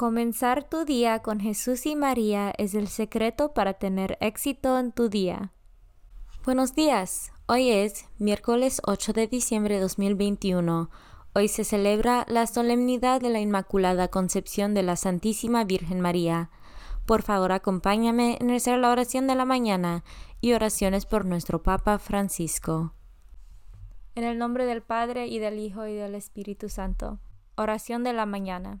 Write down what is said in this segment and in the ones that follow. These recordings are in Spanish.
Comenzar tu día con Jesús y María es el secreto para tener éxito en tu día. Buenos días. Hoy es miércoles 8 de diciembre de 2021. Hoy se celebra la solemnidad de la Inmaculada Concepción de la Santísima Virgen María. Por favor, acompáñame en hacer la oración de la mañana y oraciones por nuestro Papa Francisco. En el nombre del Padre y del Hijo y del Espíritu Santo. Oración de la mañana.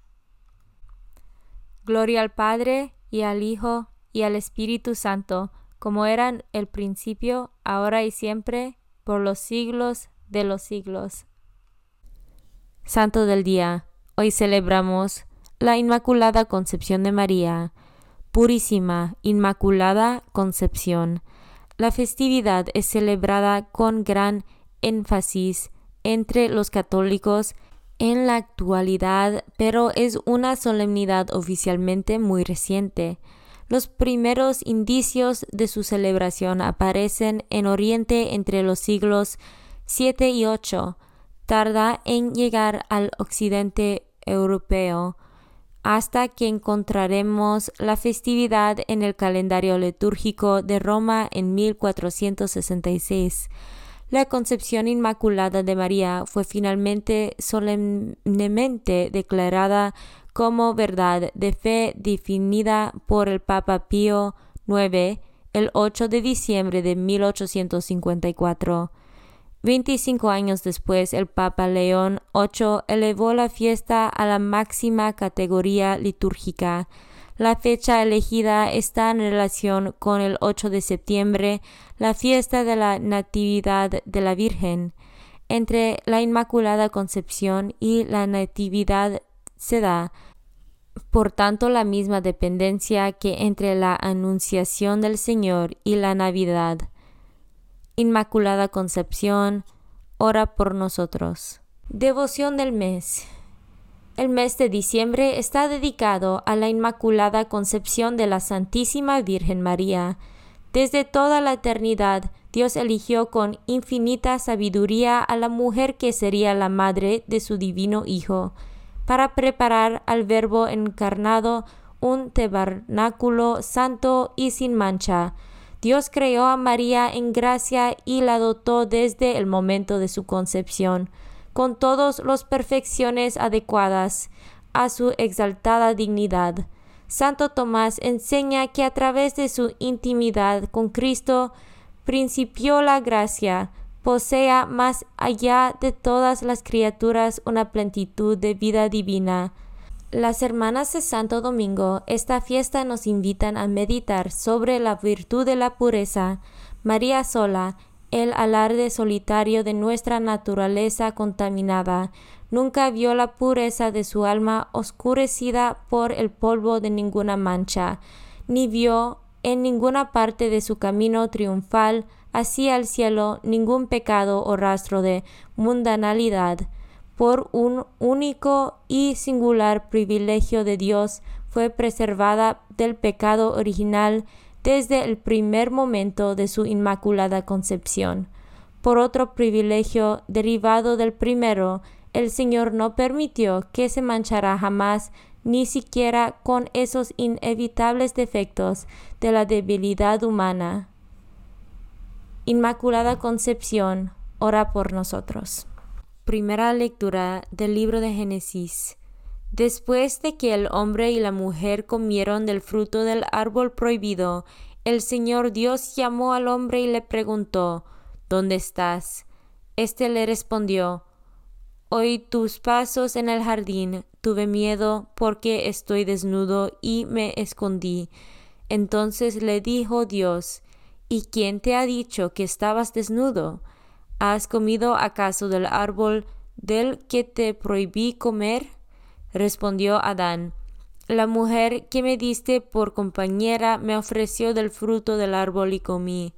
Gloria al Padre, y al Hijo, y al Espíritu Santo, como eran el principio, ahora y siempre, por los siglos de los siglos. Santo del Día. Hoy celebramos la Inmaculada Concepción de María. Purísima, Inmaculada Concepción. La festividad es celebrada con gran énfasis entre los católicos en la actualidad, pero es una solemnidad oficialmente muy reciente. Los primeros indicios de su celebración aparecen en Oriente entre los siglos 7 y 8. Tarda en llegar al occidente europeo hasta que encontraremos la festividad en el calendario litúrgico de Roma en 1466. La concepción inmaculada de María fue finalmente solemnemente declarada como verdad de fe definida por el Papa Pío IX el 8 de diciembre de 1854. Veinticinco años después, el Papa León VIII elevó la fiesta a la máxima categoría litúrgica. La fecha elegida está en relación con el 8 de septiembre, la fiesta de la Natividad de la Virgen. Entre la Inmaculada Concepción y la Natividad se da, por tanto, la misma dependencia que entre la Anunciación del Señor y la Navidad. Inmaculada Concepción, ora por nosotros. Devoción del mes. El mes de diciembre está dedicado a la Inmaculada Concepción de la Santísima Virgen María. Desde toda la eternidad, Dios eligió con infinita sabiduría a la mujer que sería la madre de su divino Hijo, para preparar al Verbo encarnado un tabernáculo santo y sin mancha. Dios creó a María en gracia y la dotó desde el momento de su concepción con todas las perfecciones adecuadas a su exaltada dignidad. Santo Tomás enseña que a través de su intimidad con Cristo principió la gracia, posea más allá de todas las criaturas una plenitud de vida divina. Las hermanas de Santo Domingo, esta fiesta nos invitan a meditar sobre la virtud de la pureza, María sola, el alarde solitario de nuestra naturaleza contaminada, nunca vio la pureza de su alma oscurecida por el polvo de ninguna mancha, ni vio en ninguna parte de su camino triunfal hacia el cielo ningún pecado o rastro de mundanalidad. Por un único y singular privilegio de Dios fue preservada del pecado original desde el primer momento de su inmaculada concepción. Por otro privilegio derivado del primero, el Señor no permitió que se manchara jamás ni siquiera con esos inevitables defectos de la debilidad humana. Inmaculada Concepción, ora por nosotros. Primera lectura del libro de Génesis. Después de que el hombre y la mujer comieron del fruto del árbol prohibido, el Señor Dios llamó al hombre y le preguntó, ¿Dónde estás? Este le respondió, Oí tus pasos en el jardín, tuve miedo porque estoy desnudo y me escondí. Entonces le dijo Dios, ¿Y quién te ha dicho que estabas desnudo? ¿Has comido acaso del árbol del que te prohibí comer? Respondió Adán, La mujer que me diste por compañera me ofreció del fruto del árbol y comí.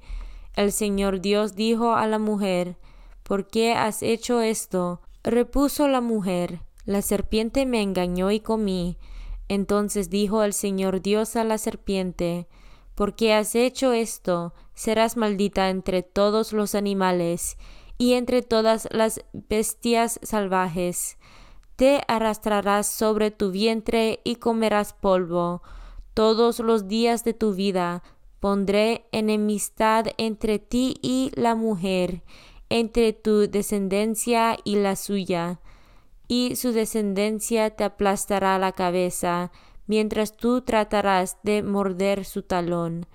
El Señor Dios dijo a la mujer, ¿Por qué has hecho esto? Repuso la mujer, La serpiente me engañó y comí. Entonces dijo el Señor Dios a la serpiente, ¿Por qué has hecho esto? Serás maldita entre todos los animales y entre todas las bestias salvajes te arrastrarás sobre tu vientre y comerás polvo. Todos los días de tu vida pondré enemistad entre ti y la mujer, entre tu descendencia y la suya, y su descendencia te aplastará la cabeza, mientras tú tratarás de morder su talón.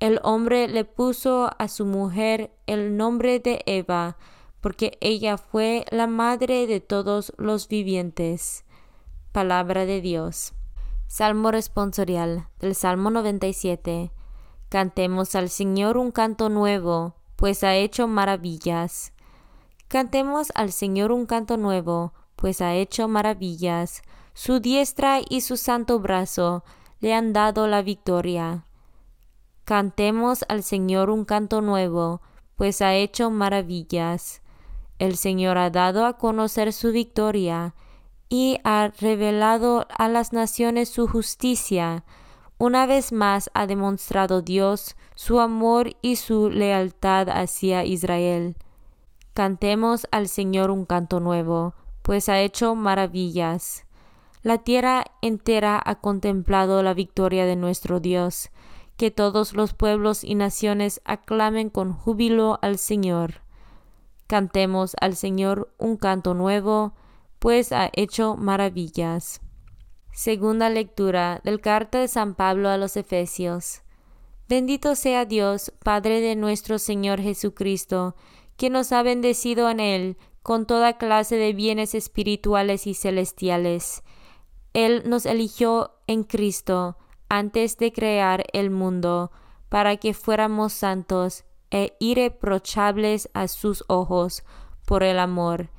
El hombre le puso a su mujer el nombre de Eva, porque ella fue la madre de todos los vivientes. Palabra de Dios. Salmo responsorial del Salmo 97. Cantemos al Señor un canto nuevo, pues ha hecho maravillas. Cantemos al Señor un canto nuevo, pues ha hecho maravillas. Su diestra y su santo brazo le han dado la victoria. Cantemos al Señor un canto nuevo, pues ha hecho maravillas. El Señor ha dado a conocer su victoria y ha revelado a las naciones su justicia. Una vez más ha demostrado Dios su amor y su lealtad hacia Israel. Cantemos al Señor un canto nuevo, pues ha hecho maravillas. La tierra entera ha contemplado la victoria de nuestro Dios. Que todos los pueblos y naciones aclamen con júbilo al Señor. Cantemos al Señor un canto nuevo, pues ha hecho maravillas. Segunda lectura del carta de San Pablo a los Efesios. Bendito sea Dios, Padre de nuestro Señor Jesucristo, que nos ha bendecido en Él con toda clase de bienes espirituales y celestiales. Él nos eligió en Cristo antes de crear el mundo, para que fuéramos santos e irreprochables a sus ojos por el amor,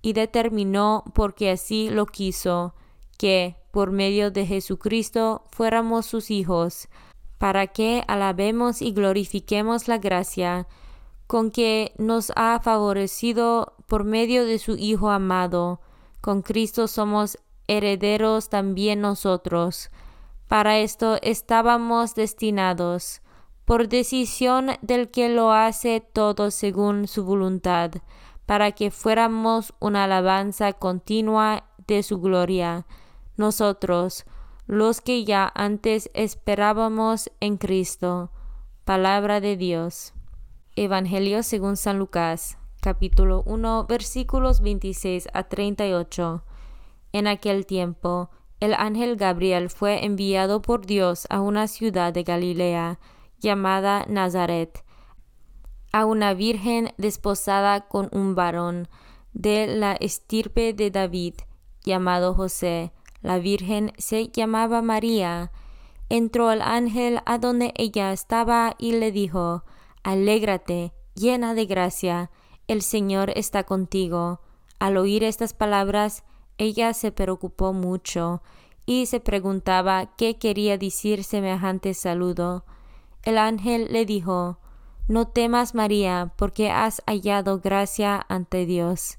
y determinó, porque así lo quiso, que, por medio de Jesucristo, fuéramos sus hijos, para que alabemos y glorifiquemos la gracia con que nos ha favorecido por medio de su Hijo amado. Con Cristo somos herederos también nosotros. Para esto estábamos destinados por decisión del que lo hace todo según su voluntad, para que fuéramos una alabanza continua de su gloria, nosotros, los que ya antes esperábamos en Cristo. Palabra de Dios. Evangelio según San Lucas, capítulo 1, versículos 26 a 38. En aquel tiempo, el ángel Gabriel fue enviado por Dios a una ciudad de Galilea, llamada Nazaret, a una virgen desposada con un varón de la estirpe de David, llamado José. La Virgen se llamaba María. Entró el ángel a donde ella estaba y le dijo, Alégrate, llena de gracia, el Señor está contigo. Al oír estas palabras, ella se preocupó mucho y se preguntaba qué quería decir semejante saludo. El ángel le dijo, No temas, María, porque has hallado gracia ante Dios.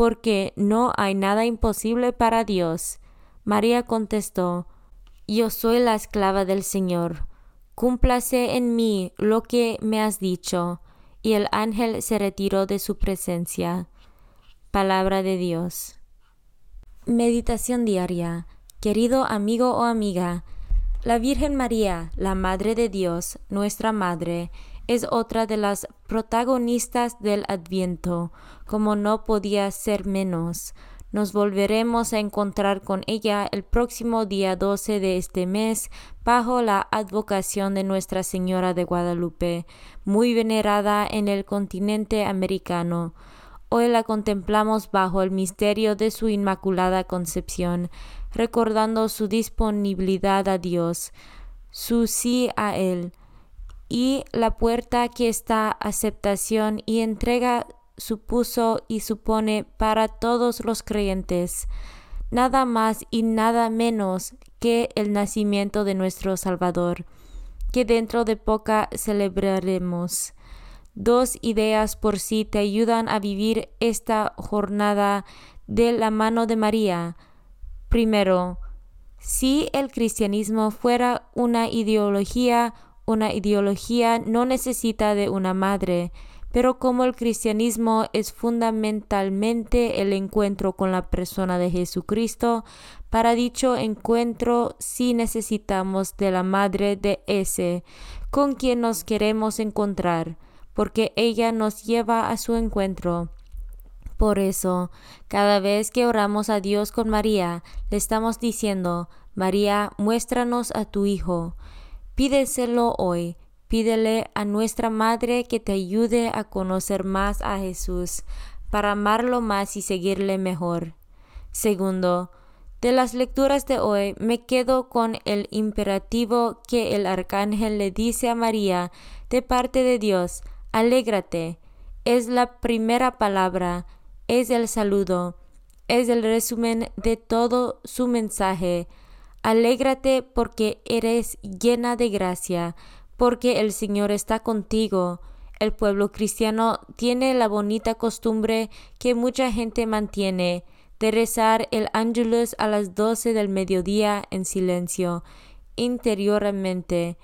porque no hay nada imposible para Dios. María contestó, Yo soy la esclava del Señor, cúmplase en mí lo que me has dicho. Y el ángel se retiró de su presencia. Palabra de Dios. Meditación diaria. Querido amigo o amiga, la Virgen María, la Madre de Dios, nuestra Madre, es otra de las protagonistas del Adviento, como no podía ser menos. Nos volveremos a encontrar con ella el próximo día 12 de este mes bajo la advocación de Nuestra Señora de Guadalupe, muy venerada en el continente americano. Hoy la contemplamos bajo el misterio de su Inmaculada Concepción, recordando su disponibilidad a Dios, su sí a Él, y la puerta que esta aceptación y entrega supuso y supone para todos los creyentes, nada más y nada menos que el nacimiento de nuestro Salvador, que dentro de poca celebraremos. Dos ideas por sí te ayudan a vivir esta jornada de la mano de María. Primero, si el cristianismo fuera una ideología una ideología no necesita de una madre, pero como el cristianismo es fundamentalmente el encuentro con la persona de Jesucristo, para dicho encuentro sí necesitamos de la madre de ese, con quien nos queremos encontrar, porque ella nos lleva a su encuentro. Por eso, cada vez que oramos a Dios con María, le estamos diciendo, María, muéstranos a tu Hijo. Pídeselo hoy. Pídele a nuestra Madre que te ayude a conocer más a Jesús, para amarlo más y seguirle mejor. Segundo, de las lecturas de hoy me quedo con el imperativo que el arcángel le dice a María de parte de Dios, alégrate. Es la primera palabra, es el saludo, es el resumen de todo su mensaje. Alégrate porque eres llena de gracia, porque el Señor está contigo. El pueblo cristiano tiene la bonita costumbre que mucha gente mantiene de rezar el Angelus a las doce del mediodía en silencio, interiormente,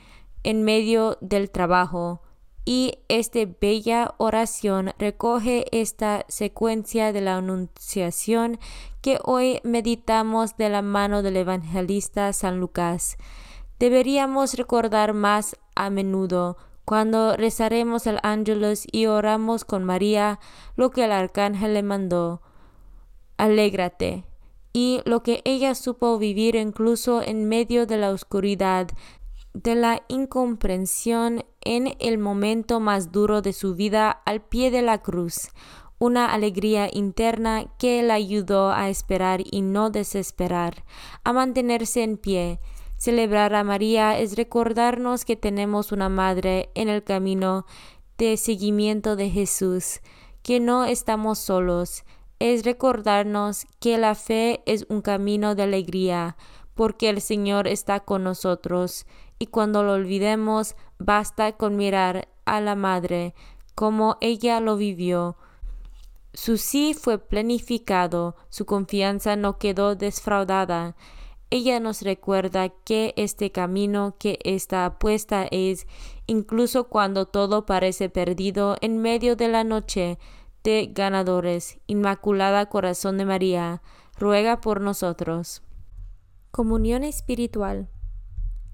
en medio del trabajo y esta bella oración recoge esta secuencia de la Anunciación que hoy meditamos de la mano del evangelista San Lucas. Deberíamos recordar más a menudo cuando rezaremos el Ángelus y oramos con María lo que el arcángel le mandó. Alégrate. Y lo que ella supo vivir incluso en medio de la oscuridad de la incomprensión en el momento más duro de su vida al pie de la cruz, una alegría interna que la ayudó a esperar y no desesperar, a mantenerse en pie. Celebrar a María es recordarnos que tenemos una madre en el camino de seguimiento de Jesús, que no estamos solos, es recordarnos que la fe es un camino de alegría, porque el Señor está con nosotros, y cuando lo olvidemos, basta con mirar a la Madre, como ella lo vivió. Su sí fue planificado, su confianza no quedó desfraudada. Ella nos recuerda que este camino, que esta apuesta es, incluso cuando todo parece perdido en medio de la noche, de ganadores. Inmaculada Corazón de María, ruega por nosotros. Comunión espiritual.